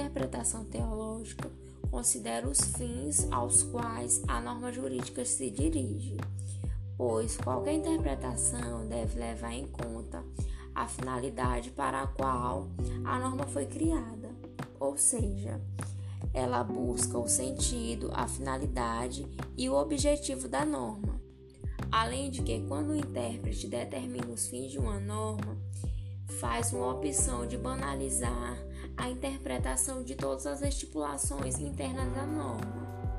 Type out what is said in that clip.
interpretação teológica considera os fins aos quais a norma jurídica se dirige, pois qualquer interpretação deve levar em conta a finalidade para a qual a norma foi criada, ou seja, ela busca o sentido, a finalidade e o objetivo da norma. Além de que, quando o intérprete determina os fins de uma norma, faz uma opção de banalizar a interpretação de todas as estipulações internas da norma.